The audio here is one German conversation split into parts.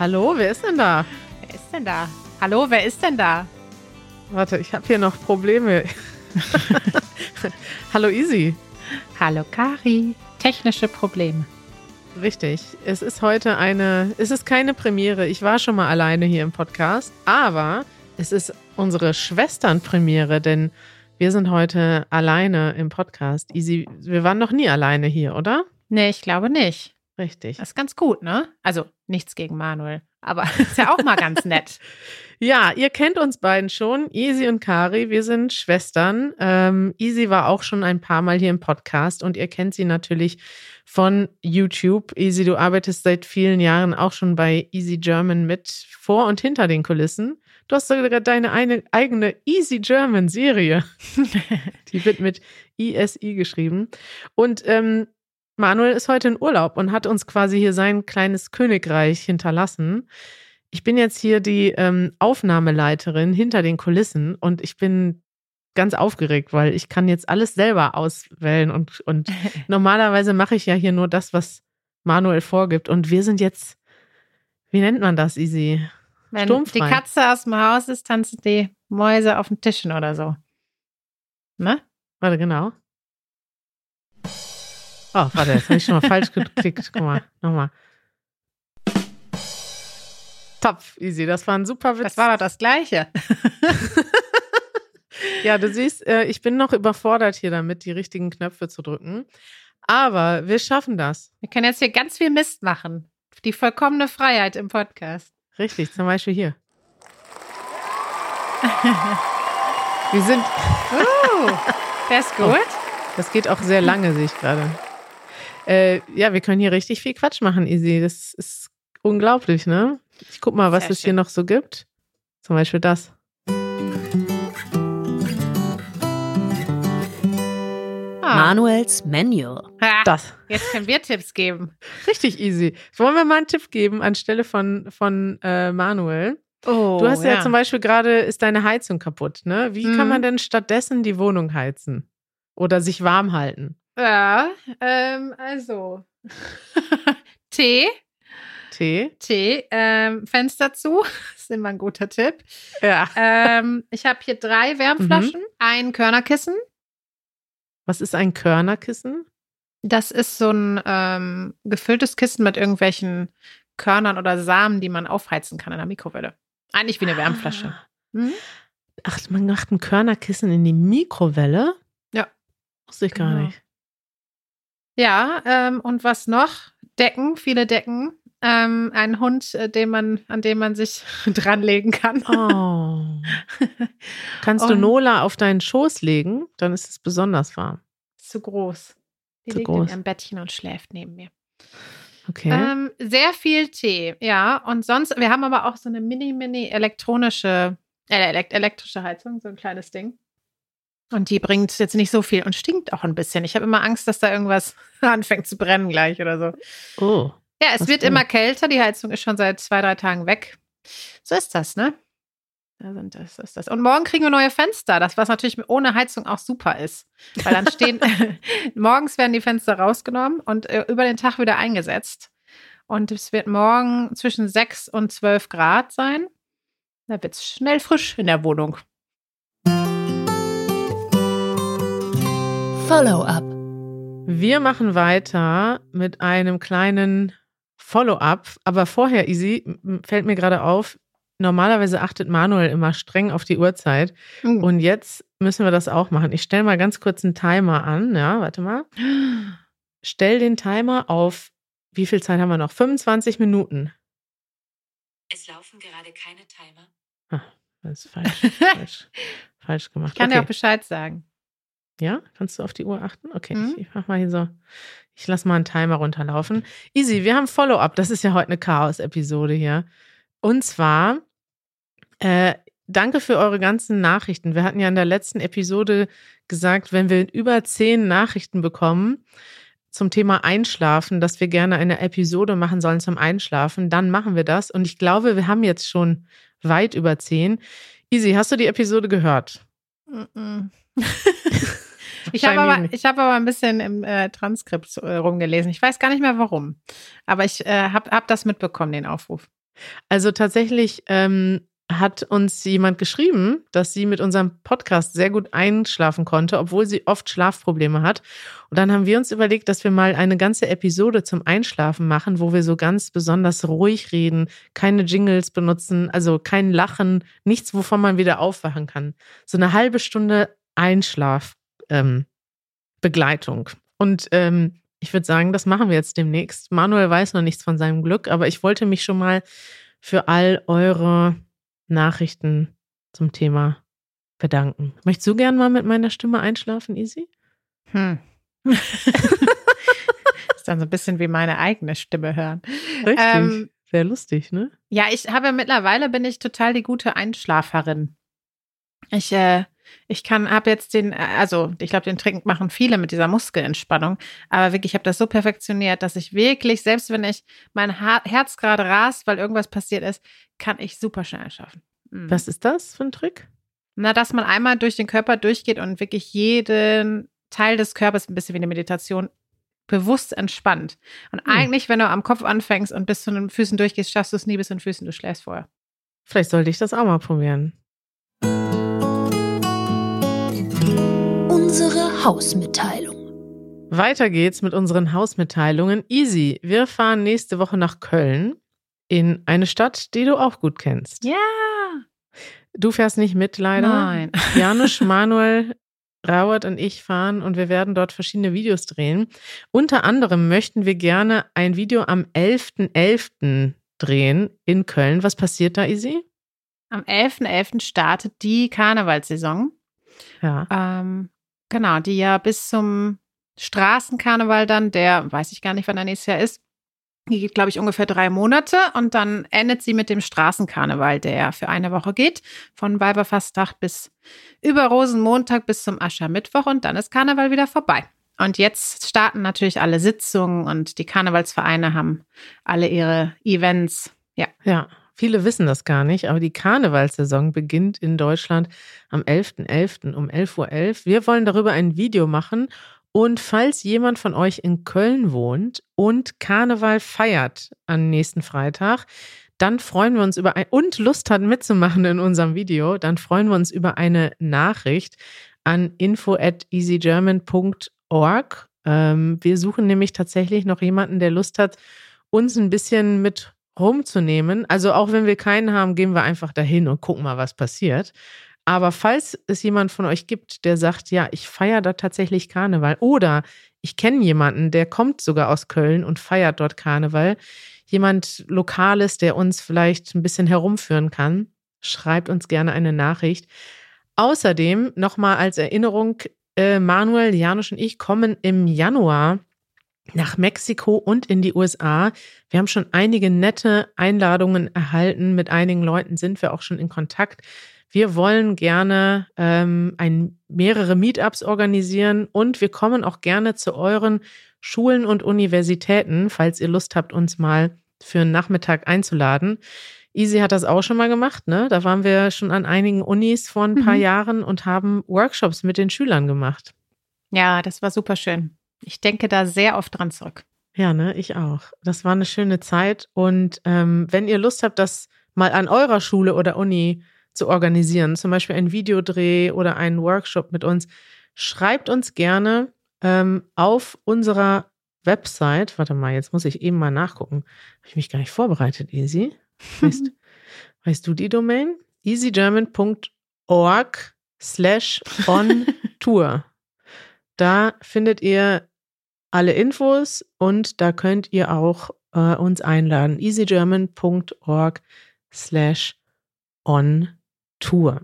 Hallo, wer ist denn da? Wer ist denn da? Hallo, wer ist denn da? Warte, ich habe hier noch Probleme. Hallo Easy. Hallo Kari. Technische Probleme. Richtig. Es ist heute eine, es ist keine Premiere. Ich war schon mal alleine hier im Podcast, aber es ist unsere Schwesternpremiere, denn wir sind heute alleine im Podcast. Easy, wir waren noch nie alleine hier, oder? Nee, ich glaube nicht. Richtig. Das ist ganz gut, ne? Also nichts gegen Manuel, aber ist ja auch mal ganz nett. Ja, ihr kennt uns beiden schon, Easy und Kari. Wir sind Schwestern. Ähm, Easy war auch schon ein paar Mal hier im Podcast und ihr kennt sie natürlich von YouTube. Easy, du arbeitest seit vielen Jahren auch schon bei Easy German mit vor und hinter den Kulissen. Du hast sogar deine eine, eigene Easy German Serie. Die wird mit ISI geschrieben. Und ähm, Manuel ist heute in Urlaub und hat uns quasi hier sein kleines Königreich hinterlassen. Ich bin jetzt hier die ähm, Aufnahmeleiterin hinter den Kulissen und ich bin ganz aufgeregt, weil ich kann jetzt alles selber auswählen und, und normalerweise mache ich ja hier nur das, was Manuel vorgibt. Und wir sind jetzt, wie nennt man das, Easy? Wenn Sturmfrei. die Katze aus dem Haus ist, tanzen die Mäuse auf den Tischen oder so. Ne? Warte, genau. Oh, warte, jetzt habe ich schon mal falsch geklickt. Guck mal, nochmal. Top, easy. Das war ein super Witz. Das war doch das Gleiche. Ja, du siehst, äh, ich bin noch überfordert hier damit, die richtigen Knöpfe zu drücken. Aber wir schaffen das. Wir können jetzt hier ganz viel Mist machen. Die vollkommene Freiheit im Podcast. Richtig, zum Beispiel hier. Wir sind, Uh, der ist gut. das geht auch sehr lange, sehe ich gerade. Äh, ja, wir können hier richtig viel Quatsch machen, Easy. Das ist unglaublich, ne? Ich guck mal, was Sehr es hier schön. noch so gibt. Zum Beispiel das. Ah. Manuels Manual. Ha, Das. Jetzt können wir Tipps geben. Richtig easy. Wollen wir mal einen Tipp geben anstelle von, von äh, Manuel? Oh, Du hast ja, zum Beispiel gerade, ist deine Heizung kaputt, ne? Wie kann Mhm. man denn stattdessen die Wohnung heizen? Oder sich warm halten? Ja, ähm, also. Tee, Tee? Tee, ähm, Fenster zu. Das ist immer ein guter Tipp. Ja. Ähm, ich habe hier drei Wärmflaschen, ein Körnerkissen. Was ist ein Körnerkissen? Das ist so ein ähm, gefülltes Kissen mit irgendwelchen Körnern oder Samen, die man aufheizen kann in der Mikrowelle. Eigentlich wie eine Wärmflasche. Mhm. Ach, man macht ein Körnerkissen in die Mikrowelle? Ja. Wusste ich gar Genau. nicht. Ja, ähm, und was noch? Decken, viele Decken. Ähm, ein Hund, äh, den man, an dem man sich dranlegen kann. Oh. Kannst du Nola auf deinen Schoß legen? Dann ist es besonders warm. Zu groß. Die Zu liegt groß. in ihrem Bettchen und schläft neben mir. Okay. Ähm, sehr viel Tee, ja. Und sonst, wir haben aber auch so eine mini-mini elektronische, äh, elekt elektrische Heizung, so ein kleines Ding. Und die bringt jetzt nicht so viel und stinkt auch ein bisschen. Ich habe immer Angst, dass da irgendwas anfängt zu brennen gleich oder so. oh. Ja, es wird immer kälter. Die Heizung ist schon seit zwei, drei Tagen weg. So ist das, ne? Da sind das, ist das. Und morgen kriegen wir neue Fenster, das was natürlich ohne Heizung auch super ist. Weil dann stehen, morgens werden die Fenster rausgenommen und äh, über den Tag wieder eingesetzt. Und es wird morgen zwischen 6 und 12 Grad sein. Da wird es schnell frisch in der Wohnung. Follow-up. Wir machen weiter mit einem kleinen Follow-up. Aber vorher, Easy, m- fällt mir gerade auf, normalerweise achtet Manuel immer streng auf die Uhrzeit. Und Und jetzt müssen wir das auch machen. Ich stelle mal ganz kurz einen Timer an. Ja, warte mal. Stell den Timer auf, wie viel Zeit haben wir noch? 25 Minuten. Es laufen gerade keine Timer. Das ist falsch. falsch, falsch gemacht. ich kann dir okay. auch Bescheid sagen. Ja, kannst du auf die Uhr achten? Okay, Mhm. ich, ich mach mal hier so. Ich lasse mal einen Timer runterlaufen. Easy, wir haben Follow-up. Das ist ja heute eine Chaos-Episode hier. Und zwar, äh, danke für eure ganzen Nachrichten. Wir hatten ja in der letzten Episode gesagt, wenn wir über zehn Nachrichten bekommen zum Thema Einschlafen, dass wir gerne eine Episode machen sollen zum Einschlafen, dann machen wir das. Und ich glaube, wir haben jetzt schon weit über zehn. Easy, hast du die Episode gehört? Mm-mm. Ich habe aber, ich hab aber ein bisschen im äh, Transkript äh, rumgelesen. Ich weiß gar nicht mehr warum. Aber ich äh, habe hab das mitbekommen, den Aufruf. Also tatsächlich ähm, hat uns jemand geschrieben, dass sie mit unserem Podcast sehr gut einschlafen konnte, obwohl sie oft Schlafprobleme hat. Und dann haben wir uns überlegt, dass wir mal eine ganze Episode zum Einschlafen machen, wo wir so ganz besonders ruhig reden, keine Jingles benutzen, also kein Lachen, nichts, wovon man wieder aufwachen kann. So eine halbe Stunde Einschlaf. Ähm, Begleitung. Und ähm, ich würde sagen, das machen wir jetzt demnächst. Manuel weiß noch nichts von seinem Glück, aber ich wollte mich schon mal für all eure Nachrichten zum Thema bedanken. Möchtest du gern mal mit meiner Stimme einschlafen, Easy? Hm. ist dann so ein bisschen wie meine eigene Stimme hören. Richtig. Ähm, Sehr lustig, ne? Ja, ich habe mittlerweile bin ich total die gute Einschlaferin. Ich, äh, ich kann, habe jetzt den, äh, also ich glaube, den Trick machen viele mit dieser Muskelentspannung, aber wirklich, ich habe das so perfektioniert, dass ich wirklich, selbst wenn ich mein ha Herz gerade rast, weil irgendwas passiert ist, kann ich super schnell einschlafen. Mhm. Was ist das für ein Trick? Na, dass man einmal durch den Körper durchgeht und wirklich jeden Teil des Körpers, ein bisschen wie eine Meditation, bewusst entspannt. Und Hm. eigentlich, wenn du am Kopf anfängst und bis zu den Füßen durchgehst, schaffst du es nie bis zu den Füßen, du schläfst vorher. Vielleicht sollte ich das auch mal probieren. Hausmitteilung. Weiter geht's mit unseren Hausmitteilungen. Easy, wir fahren nächste Woche nach Köln in eine Stadt, die du auch gut kennst. Ja. Du fährst nicht mit, leider. Nein. Janusz, Manuel, Rauert und ich fahren und wir werden dort verschiedene Videos drehen. Unter anderem möchten wir gerne ein Video am 11.11. drehen in Köln. Was passiert da, Easy? Am 11.11. startet die Karnevalssaison. Ja. Ähm, genau, die ja bis zum Straßenkarneval dann, der weiß ich gar nicht, wann der nächstes Jahr ist, die geht, glaube ich, ungefähr drei Monate und dann endet sie mit dem Straßenkarneval, der für eine Woche geht, von Weiberfastnacht bis über Rosenmontag bis zum Aschermittwoch und dann ist Karneval wieder vorbei. Und jetzt starten natürlich alle Sitzungen und die Karnevalsvereine haben alle ihre Events. Ja. Ja, viele wissen das gar nicht, aber die Karnevalssaison beginnt in Deutschland am 11.11. um 11.11 Uhr. Wir wollen darüber ein Video machen. Und falls jemand von euch in Köln wohnt und Karneval feiert am nächsten Freitag, dann freuen wir uns über ein und Lust hat mitzumachen in unserem Video, dann freuen wir uns über eine Nachricht an info at easygerman.org. Ähm, wir suchen nämlich tatsächlich noch jemanden, der Lust hat, uns ein bisschen mit rumzunehmen. Also auch wenn wir keinen haben, gehen wir einfach dahin und gucken mal, was passiert. Aber falls es jemand von euch gibt, der sagt, ja, ich feiere da tatsächlich Karneval oder ich kenne jemanden, der kommt sogar aus Köln und feiert dort Karneval, jemand Lokales, der uns vielleicht ein bisschen herumführen kann, schreibt uns gerne eine Nachricht. Außerdem nochmal als Erinnerung, äh, Manuel, Janusz und ich kommen im Januar nach Mexiko und in die USA. Wir haben schon einige nette Einladungen erhalten. Mit einigen Leuten sind wir auch schon in Kontakt. Wir wollen gerne ähm, ein, mehrere Meetups organisieren und wir kommen auch gerne zu euren Schulen und Universitäten, falls ihr Lust habt, uns mal für einen Nachmittag einzuladen. Easy hat das auch schon mal gemacht, ne? Da waren wir schon an einigen Unis vor ein paar Mhm. Jahren und haben Workshops mit den Schülern gemacht. Ja, das war super schön. Ich denke da sehr oft dran zurück. Ja, ne, ich auch. Das war eine schöne Zeit. Und ähm, wenn ihr Lust habt, das mal an eurer Schule oder Uni zu organisieren, zum Beispiel ein Videodreh oder einen Workshop mit uns, schreibt uns gerne ähm, auf unserer Website. Warte mal, jetzt muss ich eben mal nachgucken. Habe ich mich gar nicht vorbereitet, Easy. Weißt, weißt du die Domain? easygerman.org slash on tour. Da findet ihr alle Infos und da könnt ihr auch äh, uns einladen. easygerman.org slash on tour.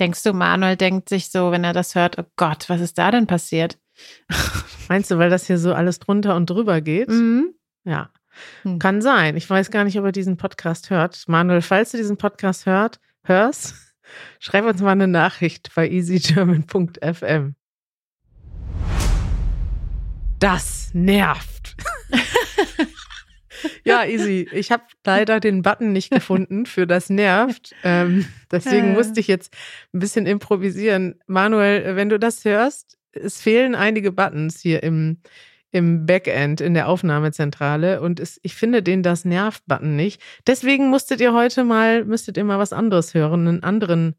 Denkst du, Manuel denkt sich so, wenn er das hört, oh Gott, was ist da denn passiert? Meinst du, weil das hier so alles drunter und drüber geht? Mhm. Ja. Hm. Kann sein. Ich weiß gar nicht, ob er diesen Podcast hört. Manuel, falls du diesen Podcast hört, hörst, schreib uns mal eine Nachricht bei easygerman.fm. Das nervt. Ja, easy. Ich habe leider den Button nicht gefunden für das nervt. Ähm, deswegen Äh. musste ich jetzt ein bisschen improvisieren. Manuel, wenn du das hörst, es fehlen einige Buttons hier im, im Backend, in der Aufnahmezentrale. Und es, ich finde den das nervt-Button nicht. Deswegen musstet ihr heute mal, müsstet ihr mal was anderes hören, einen anderen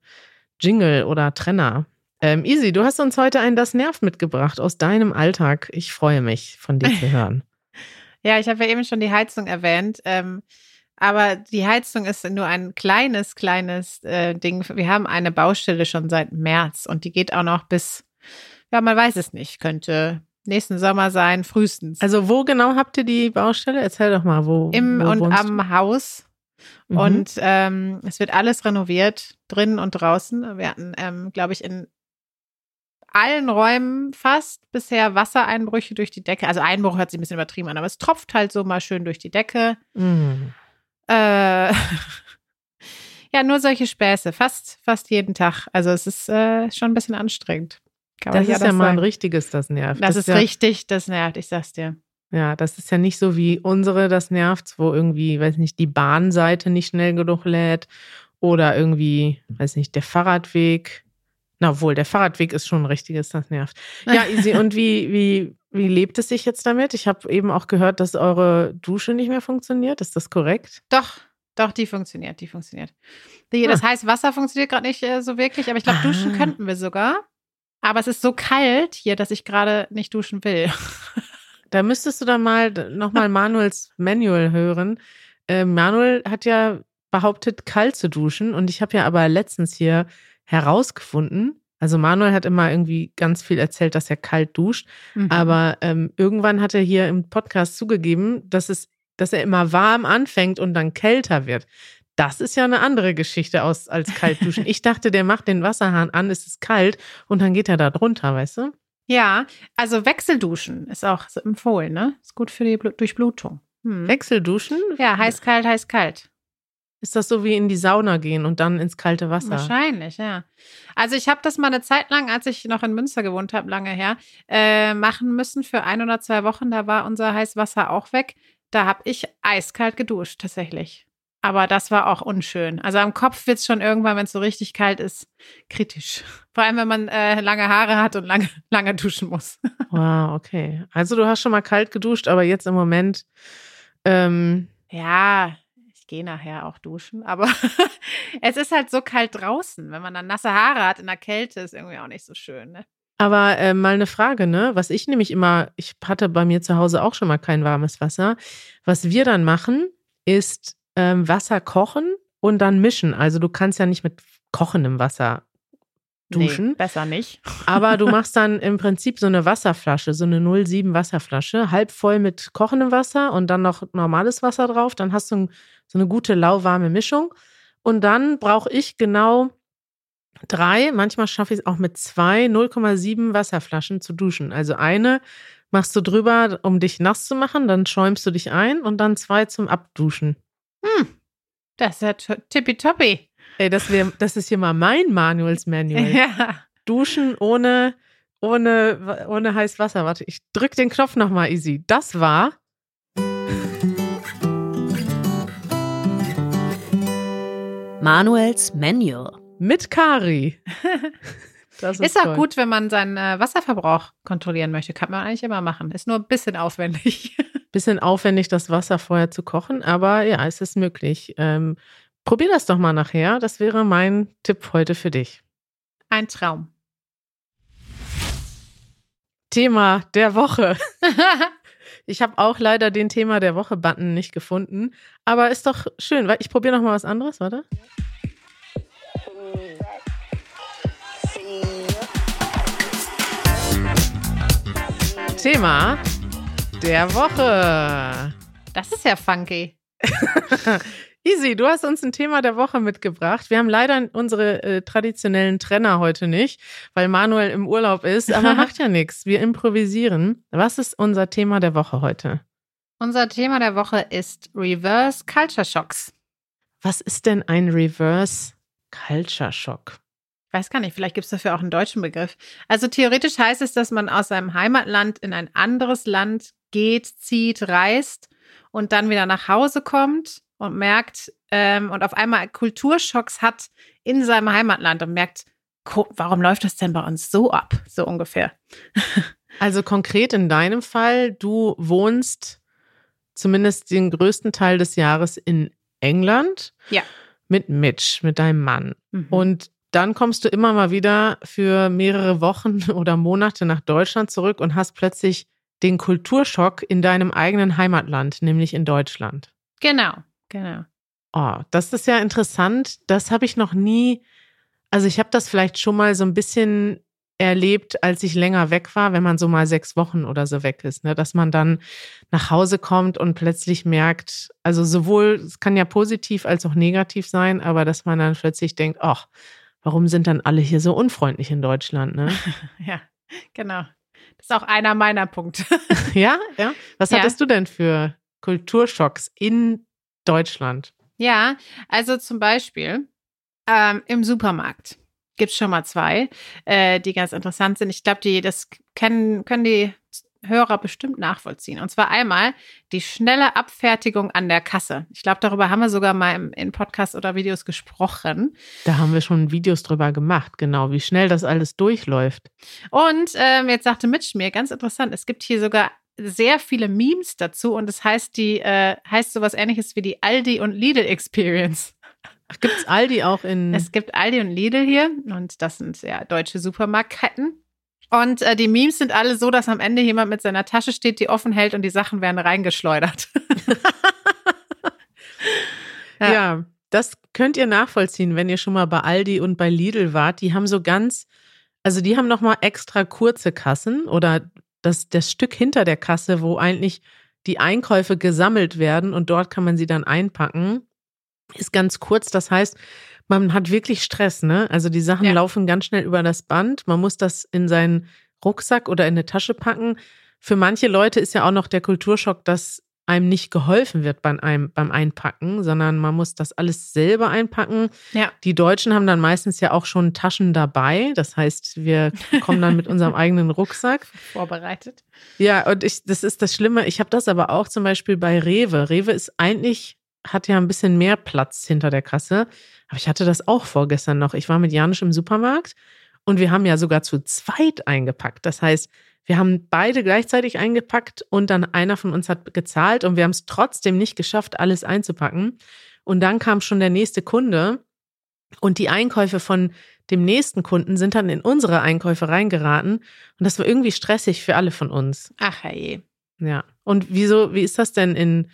Jingle oder Trenner. Ähm, Easy, du hast uns heute ein Das Nervt mitgebracht aus deinem Alltag. Ich freue mich, von dir zu hören. Ja, ich habe ja eben schon die Heizung erwähnt. Ähm, aber die Heizung ist nur ein kleines, kleines äh, Ding. Wir haben eine Baustelle schon seit März und die geht auch noch bis, ja, man weiß es nicht, könnte nächsten Sommer sein, frühestens. Also wo genau habt ihr die Baustelle? Erzähl doch mal, wo. Im wo und am Haus. du? Mhm. Und ähm, es wird alles renoviert, drinnen und draußen. Wir hatten, ähm, glaube ich, in allen Räumen fast bisher Wassereinbrüche durch die Decke. Also Einbruch hört sich ein bisschen übertrieben an, aber es tropft halt so mal schön durch die Decke. Mhm. Äh, ja, nur solche Späße, fast, fast jeden Tag. Also es ist äh, schon ein bisschen anstrengend. Kann Das ist ja mal ein richtiges, das nervt. Das ist ja, richtig, das nervt, ich sag's dir. Ja, das ist ja nicht so wie unsere, das nervt, wo irgendwie, weiß nicht, die Bahnseite nicht schnell genug lädt oder irgendwie, weiß nicht, der Fahrradweg. Na wohl, der Fahrradweg ist schon ein richtiges, das nervt. Ja, Easy, und wie, wie, wie lebt es sich jetzt damit? Ich habe eben auch gehört, dass eure Dusche nicht mehr funktioniert. Ist das korrekt? Doch, doch, die funktioniert, die funktioniert. Die, das heißt, Wasser funktioniert gerade nicht äh, so wirklich, aber ich glaube, duschen Ah. könnten wir sogar. Aber es ist so kalt hier, dass ich gerade nicht duschen will. Da müsstest du dann mal nochmal Manuels Manual hören. Äh, Manuel hat ja behauptet, kalt zu duschen. Und ich habe ja aber letztens hier herausgefunden, also Manuel hat immer irgendwie ganz viel erzählt, dass er kalt duscht. Mhm. Aber ähm, irgendwann hat er hier im Podcast zugegeben, dass es, dass er immer warm anfängt und dann kälter wird. Das ist ja eine andere Geschichte aus, als kalt duschen. Ich dachte, der macht den Wasserhahn an, es ist kalt und dann geht er da drunter, weißt du? Ja, also Wechselduschen ist auch empfohlen, ne? Ist gut für die Blu Durchblutung. Hm. Wechselduschen? Ja, heiß, kalt, heiß, kalt. Ist das so wie in die Sauna gehen und dann ins kalte Wasser? Wahrscheinlich, ja. Also ich habe das mal eine Zeit lang, als ich noch in Münster gewohnt habe, lange her, äh, machen müssen für ein oder zwei Wochen. Da war unser Heißwasser auch weg. Da habe ich eiskalt geduscht, tatsächlich. Aber das war auch unschön. Also am Kopf wird es schon irgendwann, wenn es so richtig kalt ist, kritisch. Vor allem, wenn man äh, lange Haare hat und lange, lange duschen muss. Wow, okay. Also du hast schon mal kalt geduscht, aber jetzt im Moment ähm, Ja, gehe nachher auch duschen, aber es ist halt so kalt draußen. Wenn man dann nasse Haare hat in der Kälte, ist irgendwie auch nicht so schön. Ne? Aber äh, mal eine Frage, ne? Was ich nämlich immer, ich hatte bei mir zu Hause auch schon mal kein warmes Wasser. Was wir dann machen, ist ähm, Wasser kochen und dann mischen. Also du kannst ja nicht mit kochendem Wasser duschen. Nee, besser nicht. Aber du machst dann im Prinzip so eine Wasserflasche, so eine 07 Wasserflasche, halb voll mit kochendem Wasser und dann noch normales Wasser drauf. Dann hast du so eine gute lauwarme Mischung. Und dann brauche ich genau drei, manchmal schaffe ich es auch mit zwei 0,7 Wasserflaschen zu duschen. Also eine machst du drüber, um dich nass zu machen, dann schäumst du dich ein und dann zwei zum Abduschen. Hm, das ist ja to- tippitoppi. Ey, das, wär, das ist hier mal mein Manuals Manual. Ja. Duschen ohne, ohne, ohne heiß Wasser. Warte, ich drück den Knopf nochmal easy. Das war. Manuels Manual. Mit Kari. Das Ist, auch toll. gut, wenn man seinen äh, Wasserverbrauch kontrollieren möchte. Kann man eigentlich immer machen. Ist nur ein bisschen aufwendig. Bisschen aufwendig, das Wasser vorher zu kochen, aber ja, es ist möglich. Ähm, probier das doch mal nachher. Das wäre mein Tipp heute für dich. Ein Traum. Thema der Woche. Ich habe auch leider den Thema der Woche-Button nicht gefunden, aber ist doch schön. weil Ich probiere noch mal was anderes, warte. Thema der Woche. Das ist ja funky. Easy, du hast uns ein Thema der Woche mitgebracht. Wir haben leider unsere äh, traditionellen Trenner heute nicht, weil Manuel im Urlaub ist, aber macht ja nichts. Wir improvisieren. Was ist unser Thema der Woche heute? Unser Thema der Woche ist Reverse Culture Shocks. Was ist denn ein Reverse Culture Shock? Ich weiß gar nicht, vielleicht gibt es dafür auch einen deutschen Begriff. Also theoretisch heißt es, dass man aus seinem Heimatland in ein anderes Land geht, zieht, reist und dann wieder nach Hause kommt und merkt ähm, und auf einmal Kulturschocks hat in seinem Heimatland und merkt, warum läuft das denn bei uns so ab? So ungefähr. Also konkret in deinem Fall, du wohnst zumindest den größten Teil des Jahres in England. Ja. Mit Mitch, mit deinem Mann. Mhm. Und dann kommst du immer mal wieder für mehrere Wochen oder Monate nach Deutschland zurück und hast plötzlich den Kulturschock in deinem eigenen Heimatland, nämlich in Deutschland. Genau, genau. Oh, das ist ja interessant. Das habe ich noch nie. Also ich habe das vielleicht schon mal so ein bisschen erlebt, als ich länger weg war, wenn man so mal sechs Wochen oder so weg ist, ne? dass man dann nach Hause kommt und plötzlich merkt, also sowohl, es kann ja positiv als auch negativ sein, aber dass man dann plötzlich denkt, ach, warum sind dann alle hier so unfreundlich in Deutschland, ne? Ja, genau. Das ist auch einer meiner Punkte. ja, ja. Was Ja. hattest du denn für Kulturschocks in Deutschland? Ja, also zum Beispiel ähm, im Supermarkt gibt es schon mal zwei, äh, die ganz interessant sind. Ich glaube, die das kennen, können die Hörer bestimmt nachvollziehen. Und zwar einmal die schnelle Abfertigung an der Kasse. Ich glaube, darüber haben wir sogar mal im, in Podcasts oder Videos gesprochen. Da haben wir schon Videos drüber gemacht, genau, wie schnell das alles durchläuft. Und ähm, jetzt sagte Mitch mir, ganz interessant, es gibt hier sogar sehr viele Memes dazu und es heißt die, äh, heißt sowas ähnliches wie die Aldi und Lidl Experience. Ach, gibt's Aldi auch in. Es gibt Aldi und Lidl hier und das sind ja deutsche Supermarktketten. Und äh, die Memes sind alle so, dass am Ende jemand mit seiner Tasche steht, die offen hält und die Sachen werden reingeschleudert. ja. ja. das könnt ihr nachvollziehen, wenn ihr schon mal bei Aldi und bei Lidl wart. Die haben so ganz, also die haben noch mal extra kurze Kassen oder das, das Stück hinter der Kasse, wo eigentlich die Einkäufe gesammelt werden und dort kann man sie dann einpacken, ist ganz kurz. Das heißt, man hat wirklich Stress, ne? Also die Sachen Ja. laufen ganz schnell über das Band. Man muss das in seinen Rucksack oder in eine Tasche packen. Für manche Leute ist ja auch noch der Kulturschock, dass einem nicht geholfen wird beim, einem, beim Einpacken, sondern man muss das alles selber einpacken. Ja. Die Deutschen haben dann meistens ja auch schon Taschen dabei. Das heißt, wir kommen dann mit unserem eigenen Rucksack. Vorbereitet. Ja, und ich, das ist das Schlimme. Ich habe das aber auch zum Beispiel bei Rewe. Rewe ist eigentlich, hat ja ein bisschen mehr Platz hinter der Kasse. Aber ich hatte das auch vorgestern noch. Ich war mit Janisch im Supermarkt und wir haben ja sogar zu zweit eingepackt. Das heißt, wir haben beide gleichzeitig eingepackt und dann einer von uns hat gezahlt und wir haben es trotzdem nicht geschafft, alles einzupacken. Und dann kam schon der nächste Kunde und die Einkäufe von dem nächsten Kunden sind dann in unsere Einkäufe reingeraten. Und das war irgendwie stressig für alle von uns. Ach hey. Ja. Und wieso, wie ist das denn in,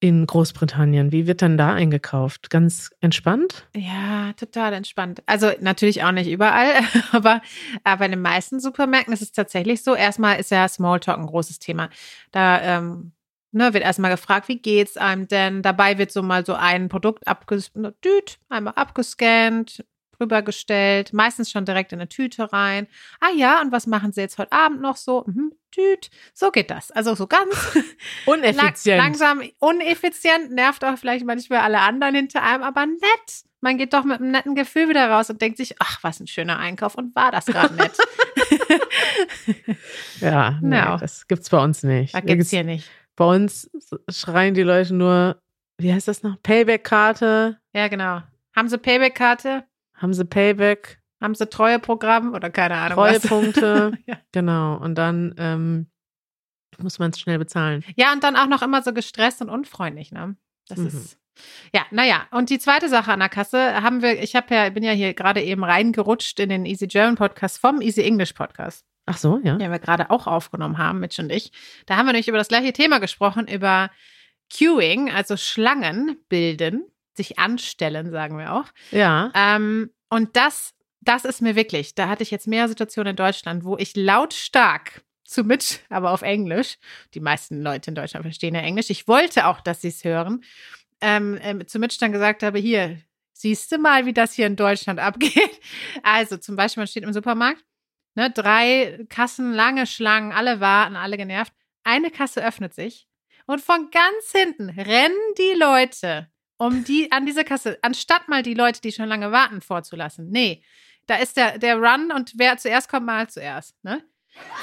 in Großbritannien? Wie wird dann da eingekauft? Ganz entspannt? Ja, total entspannt. Also natürlich auch nicht überall, aber, aber in den meisten Supermärkten ist es tatsächlich so. Erstmal ist ja Smalltalk ein großes Thema. Da ähm, ne, wird erstmal gefragt, wie geht's einem denn? Dabei wird so mal so ein Produkt abges einmal abgescannt, rübergestellt, meistens schon direkt in eine Tüte rein. Ah ja, und was machen Sie jetzt heute Abend noch so? Mhm, düt. So geht das. Also so ganz Uneffizient. Lang, langsam, uneffizient, nervt auch vielleicht manchmal alle anderen hinter einem, aber nett. Man geht doch mit einem netten Gefühl wieder raus und denkt sich, ach, was ein schöner Einkauf und war das gerade nett. ja, nee, Ja. das gibt's bei uns nicht. Das Da gibt's gibt's- hier nicht. Bei uns schreien die Leute nur, wie heißt das noch? Payback-Karte. Ja, genau. Haben Sie Payback-Karte? Haben sie Payback? Haben Sie Treueprogramm oder keine Ahnung? Treuepunkte. Ja. Genau. Und dann ähm, muss man es schnell bezahlen. Ja, und dann auch noch immer so gestresst und unfreundlich, ne? Das Mhm. ist. Ja, naja, und die zweite Sache an der Kasse haben wir, ich habe ja, bin ja hier gerade eben reingerutscht in den Easy German Podcast vom Easy English Podcast. Ach so, ja. den wir gerade auch aufgenommen haben, Mitch und ich. Da haben wir nämlich über das gleiche Thema gesprochen, über Queuing, also Schlangen bilden, sich anstellen, sagen wir auch. Ja. Ähm, und das, das ist mir wirklich, da hatte ich jetzt mehrere Situationen in Deutschland, wo ich lautstark zu Mitch, aber auf Englisch, die meisten Leute in Deutschland verstehen ja Englisch, ich wollte auch, dass sie es hören, ähm, ähm, zu Mitch dann gesagt habe, hier, siehst du mal, wie das hier in Deutschland abgeht. Also zum Beispiel, man steht im Supermarkt, ne, drei Kassen, lange Schlangen, alle warten, alle genervt. Eine Kasse öffnet sich und von ganz hinten rennen die Leute um die an diese Kasse, anstatt mal die Leute, die schon lange warten, vorzulassen. Nee, da ist der, der Run und wer zuerst kommt, mal zuerst. Ne?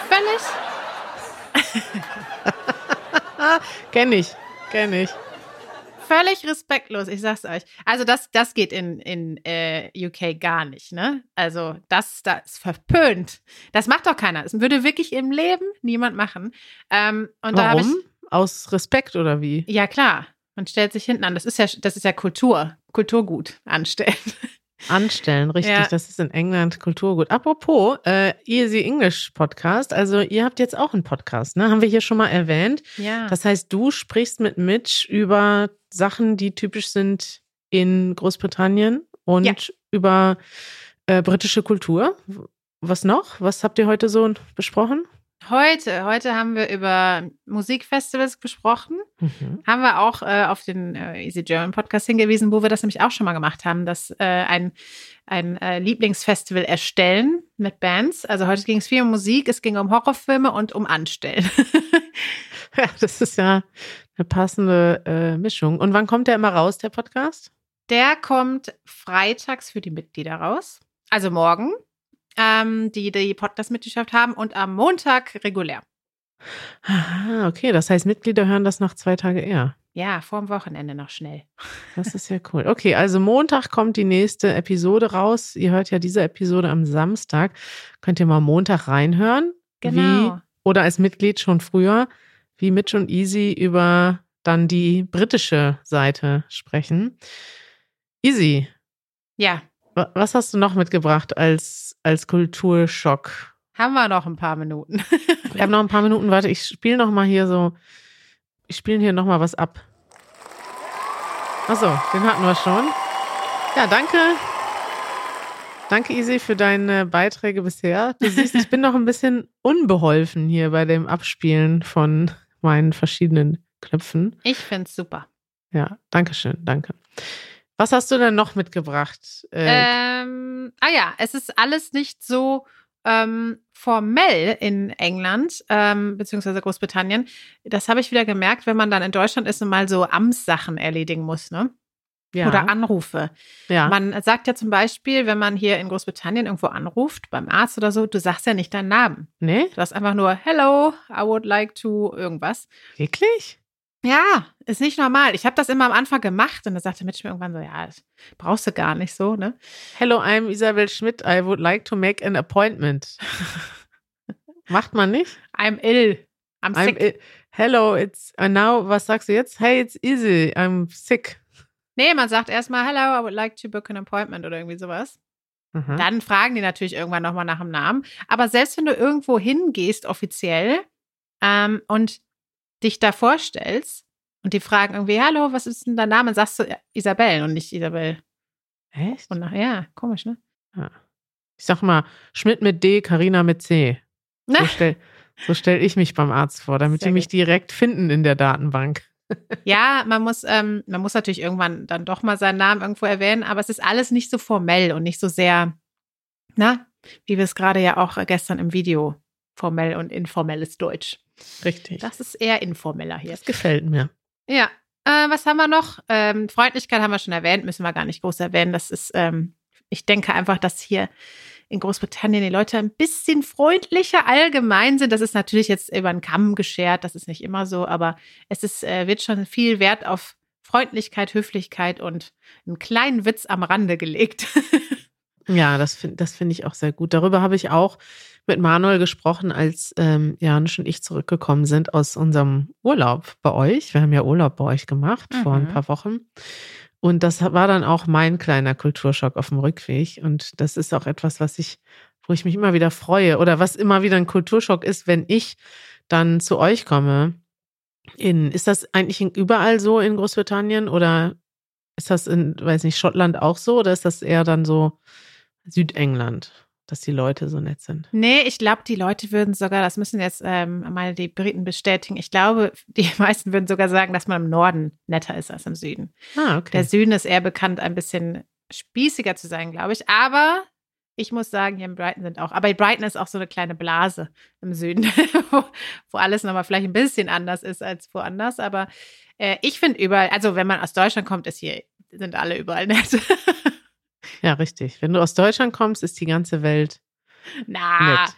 Völlig, Kenn ich. Kenn ich. Völlig respektlos, ich sag's euch. Also das, das geht in, in äh, UK gar nicht, ne? Also das, das ist verpönt. Das macht doch keiner. Das würde wirklich im Leben niemand machen. Ähm, und da habe ich, Warum? Aus Respekt oder wie? ja klar, man stellt sich hinten an. Das ist ja, das ist ja Kultur, Kulturgut anstellen. Anstellen, richtig. Ja. Das ist in England Kulturgut. Apropos, äh, Easy English Podcast. Also, ihr habt jetzt auch einen Podcast, ne? Haben wir hier schon mal erwähnt. Ja. Das heißt, du sprichst mit Mitch über Sachen, die typisch sind in Großbritannien und Ja. über äh, britische Kultur. Was noch? Was habt ihr heute so besprochen? Heute, heute haben wir über Musikfestivals gesprochen. Mhm. Haben wir auch äh, auf den äh, Easy German Podcast hingewiesen, wo wir das nämlich auch schon mal gemacht haben, dass äh, ein, ein äh, Lieblingsfestival erstellen mit Bands. Also heute ging es viel um Musik, es ging um Horrorfilme und um Anstellen. Ja, das ist ja eine passende äh, Mischung. Und wann kommt der immer raus, der Podcast? Der kommt freitags für die Mitglieder raus, also morgen, ähm, die die Podcast-Mitgliedschaft haben und am Montag regulär. Ah, okay. Das heißt, Mitglieder hören das noch zwei Tage eher. Ja, vorm Wochenende noch schnell. Das ist ja cool. Okay, also Montag kommt die nächste Episode raus. Ihr hört ja diese Episode am Samstag. Könnt ihr mal Montag reinhören. Wie, Genau. oder als Mitglied schon früher, wie Mitch und Easy über dann die britische Seite sprechen. Easy, Ja, was hast du noch mitgebracht als, als Kulturschock? haben wir noch ein paar Minuten. Wir haben noch ein paar Minuten. Warte, ich spiele noch mal hier so. Ich spiele hier noch mal was ab. Achso, den hatten wir schon. Ja, danke. Danke, Easy, für deine Beiträge bisher. Du siehst, ich bin noch ein bisschen unbeholfen hier bei dem Abspielen von meinen verschiedenen Knöpfen. Ich finde es super. Ja, danke schön, danke. Was hast du denn noch mitgebracht? Äh, Ähm, ah ja, es ist alles nicht so ähm, formell in England, ähm, beziehungsweise Großbritannien. Das habe ich wieder gemerkt, wenn man dann in Deutschland ist und mal so Amtssachen erledigen muss, ne? ja, Oder Anrufe. ja. Man sagt ja zum Beispiel, wenn man hier in Großbritannien irgendwo anruft, beim Arzt oder so, du sagst ja nicht deinen Namen. nee, Du sagst einfach nur, hello, I would like to irgendwas. wirklich? Ja, ist nicht normal. Ich habe das immer am Anfang gemacht und da sagte Mitch mir irgendwann so, ja, das brauchst du gar nicht so, ne? Hello, I'm Isabel Schmidt. I would like to make an appointment. Macht man nicht? I'm ill. I'm, I'm sick. i- Hello, it's uh, now, was sagst du jetzt? Hey, it's easy. I'm sick. Nee, man sagt erstmal, hello, I would like to book an appointment oder irgendwie sowas. Aha. Dann fragen die natürlich irgendwann nochmal nach dem Namen. Aber selbst wenn du irgendwo hingehst, offiziell, ähm, und dich da vorstellst und die fragen irgendwie, hallo, was ist denn dein Name? Sagst du ja, Isabel und nicht Isabel. Echt? Und nach, ja, komisch, ne? Ich sag mal, Schmidt mit D, Karina mit C. So Na, stell, so stell ich mich beim Arzt vor, damit Sehr die mich gut. direkt finden in der Datenbank. ja, man muss, ähm, man muss natürlich irgendwann dann doch mal seinen Namen irgendwo erwähnen, aber es ist alles nicht so formell und nicht so sehr, na, wie wir es gerade ja auch gestern im Video formell und informelles Deutsch. Richtig. Das ist eher informeller hier. Das gefällt mir. Ja. Äh, was haben wir noch? Ähm, Freundlichkeit haben wir schon erwähnt, müssen wir gar nicht groß erwähnen. Das ist, ähm, ich denke einfach, dass hier in Großbritannien die Leute ein bisschen freundlicher allgemein sind. Das ist natürlich jetzt über den Kamm geschert, das ist nicht immer so, aber es ist, äh, wird schon viel Wert auf Freundlichkeit, Höflichkeit und einen kleinen Witz am Rande gelegt. Ja, das finde das find ich auch sehr gut. Darüber habe ich auch mit Manuel gesprochen, als ähm, Janusz und ich zurückgekommen sind aus unserem Urlaub bei euch. Wir haben ja Urlaub bei euch gemacht vor ein Mhm. paar Wochen. Und das war dann auch mein kleiner Kulturschock auf dem Rückweg. Und das ist auch etwas, was ich, wo ich mich immer wieder freue oder was immer wieder ein Kulturschock ist, wenn ich dann zu euch komme. In, ist das eigentlich überall so in Großbritannien oder ist das in, weiß nicht, Schottland auch so oder ist das eher dann so Südengland, dass die Leute so nett sind? nee, ich glaube, die Leute würden sogar, das müssen jetzt ähm, mal die Briten bestätigen, ich glaube, die meisten würden sogar sagen, dass man im Norden netter ist als im Süden. Ah, okay. Der Süden ist eher bekannt, ein bisschen spießiger zu sein, glaube ich. Aber ich muss sagen, hier in Brighton sind auch, aber Brighton ist auch so eine kleine Blase im Süden, wo, wo alles nochmal vielleicht ein bisschen anders ist als woanders. Aber äh, ich finde überall, also wenn man aus Deutschland kommt, ist hier, sind alle überall nett. ja, richtig. Wenn du aus Deutschland kommst, ist die ganze Welt Na, nett.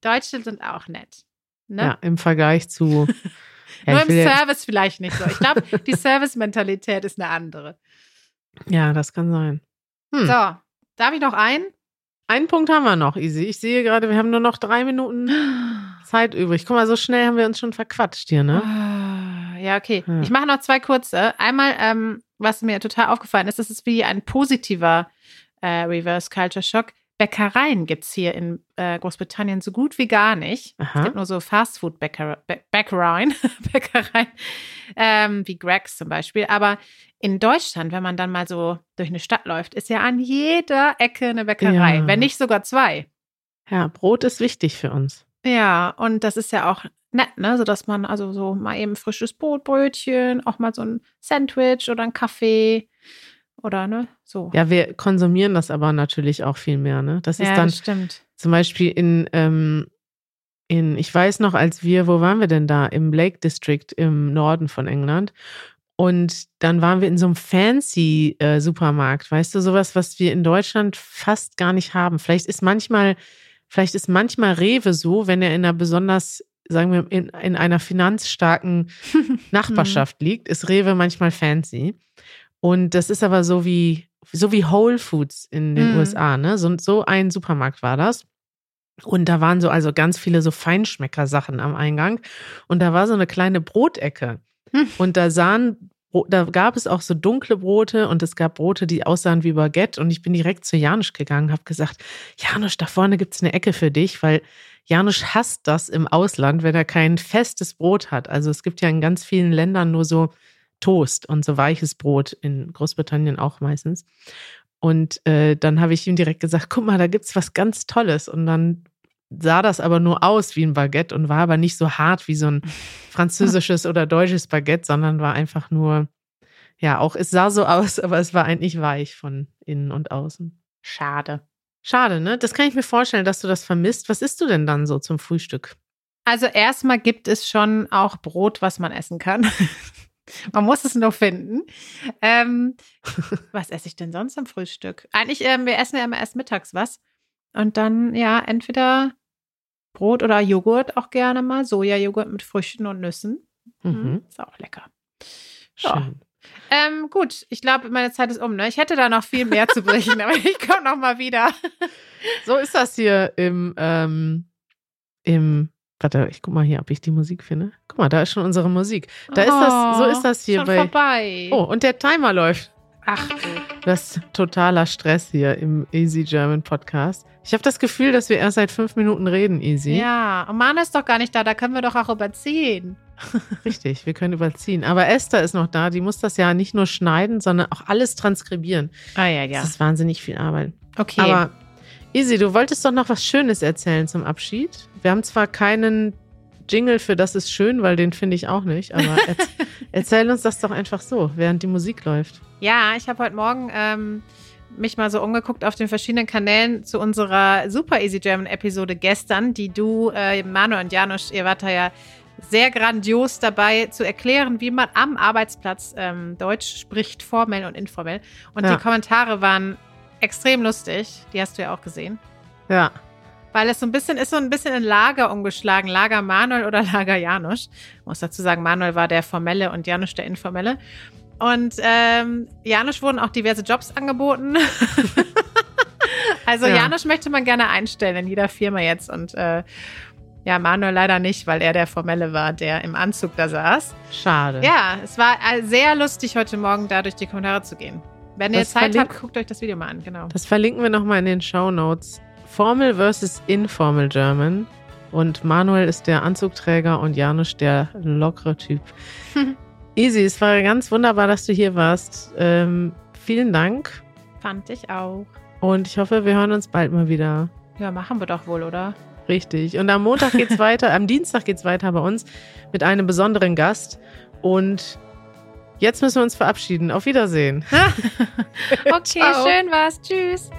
Deutsche sind auch nett. Ne? Ja, im Vergleich zu Ja, Nur im Service vielleicht nicht so. Ich glaube, die Service-Mentalität ist eine andere. Ja, das kann sein. Hm. So, darf ich noch einen? Einen Punkt haben wir noch, Easy. Ich sehe gerade, wir haben nur noch drei Minuten Zeit übrig. Guck mal, so schnell haben wir uns schon verquatscht hier, ne? Ah, Ja, okay. Ja. Ich mache noch zwei kurze. Einmal, ähm, was mir total aufgefallen ist, das ist wie ein positiver äh, Reverse Culture Shock. Bäckereien gibt es hier in äh, Großbritannien so gut wie gar nicht. Es Aha. gibt nur so Fastfood-Bäckereien, Bäckereien, ähm, wie Greg's zum Beispiel. Aber in Deutschland, wenn man dann mal so durch eine Stadt läuft, ist ja an jeder Ecke eine Bäckerei, Ja. wenn nicht sogar zwei. Ja, Brot ist wichtig für uns. Ja, und das ist ja auch nett, ne? So dass man also so mal eben frisches Brot, Brötchen, auch mal so ein Sandwich oder ein Kaffee oder ne? So. Ja, wir konsumieren das aber natürlich auch viel mehr, ne? Das ist dann das stimmt. zum Beispiel in, ähm, in, ich weiß noch, als wir, wo waren wir denn da? Im Lake District im Norden von England. Und dann waren wir in so einem fancy äh, Supermarkt, weißt du, sowas, was wir in Deutschland fast gar nicht haben. Vielleicht ist manchmal, vielleicht ist manchmal Rewe so, wenn er in einer besonders, sagen wir, in, in einer finanzstarken Nachbarschaft liegt, ist Rewe manchmal fancy. Und das ist aber so wie, so wie Whole Foods in den Mhm. USA, ne? So, so ein Supermarkt war das. Und da waren so also ganz viele so Feinschmecker-Sachen am Eingang. Und da war so eine kleine Brotecke. Hm. Und da sahen, da gab es auch so dunkle Brote und es gab Brote, die aussahen wie Baguette. Und ich bin direkt zu Janusz gegangen, habe gesagt, Janusz, da vorne gibt's eine Ecke für dich, weil Janusz hasst das im Ausland, wenn er kein festes Brot hat. Also es gibt ja in ganz vielen Ländern nur so Toast und so weiches Brot, in Großbritannien auch meistens. Und äh, dann habe ich ihm direkt gesagt, guck mal, da gibt's was ganz Tolles. Und dann sah das aber nur aus wie ein Baguette und war aber nicht so hart wie so ein französisches oder deutsches Baguette, sondern war einfach nur, ja, auch es sah so aus, aber es war eigentlich weich von innen und außen. Schade. Schade, ne? Das kann ich mir vorstellen, dass du das vermisst. Was isst du denn dann so zum Frühstück? Also erstmal gibt es schon auch Brot, was man essen kann. man muss es nur finden. Ähm, was esse ich denn sonst am Frühstück? Eigentlich, ähm, wir essen ja immer erst mittags was. Und dann, ja, entweder Brot oder Joghurt auch gerne mal. Sojajoghurt mit Früchten und Nüssen. Mhm. Ist auch lecker. Schön. Ähm, gut, ich glaube, meine Zeit ist um. Ne? Ich hätte da noch viel mehr zu berichten, aber ich komme noch mal wieder. So ist das hier im, ähm, im, warte, ich guck mal hier, ob ich die Musik finde. Guck mal, da ist schon unsere Musik. Da ist das, so ist das hier schon bei. vorbei. Oh, und der Timer läuft. Ach. Das ist totaler Stress hier im Easy German Podcast. Ich habe das Gefühl, dass wir erst seit fünf Minuten reden, Easy. Ja, und Mana ist doch gar nicht da, da können wir doch auch überziehen. Richtig, wir können überziehen. Aber Esther ist noch da, die muss das ja nicht nur schneiden, sondern auch alles transkribieren. Ah ja, ja. Das ist wahnsinnig viel Arbeit. Okay. Aber Easy, du wolltest doch noch was Schönes erzählen zum Abschied. Wir haben zwar keinen Jingle für Das ist schön, weil den finde ich auch nicht, aber erz erzähl uns das doch einfach so, während die Musik läuft. ja, ich habe heute Morgen ähm, mich mal so umgeguckt auf den verschiedenen Kanälen zu unserer Super Easy German Episode gestern, die du, äh, Manu und Janusz, ihr wart da ja sehr grandios dabei zu erklären, wie man am Arbeitsplatz ähm, Deutsch spricht, formell und informell. Und Ja. die Kommentare waren extrem lustig. Die hast du ja auch gesehen. Ja, Weil es so ein bisschen ist so ein bisschen in Lager umgeschlagen. Lager Manuel oder Lager Janusz. Ich muss dazu sagen, Manuel war der Formelle und Janusz der Informelle. Und ähm, Janusz wurden auch diverse Jobs angeboten. also Ja. Janusz möchte man gerne einstellen in jeder Firma jetzt. Und äh, ja, Manuel leider nicht, weil er der Formelle war, der im Anzug da saß. schade. Ja, es war äh, sehr lustig, heute Morgen da durch die Kommentare zu gehen. Wenn ihr Das Zeit habt, guckt euch das Video mal an. Genau. Das verlinken wir nochmal in den Show Notes. Formal versus Informal German. Und Manuel ist der Anzugträger und Janusz der lockere Typ. Easy, es war ganz wunderbar, dass du hier warst. Ähm, vielen Dank Fand ich auch. und ich hoffe, wir hören uns bald mal wieder. Ja, machen wir doch wohl, oder? Richtig. Und am Montag geht's weiter, am Dienstag geht's weiter bei uns mit einem besonderen Gast. Und jetzt müssen wir uns verabschieden. Auf Wiedersehen. Okay, Ciao. schön war's. Tschüss.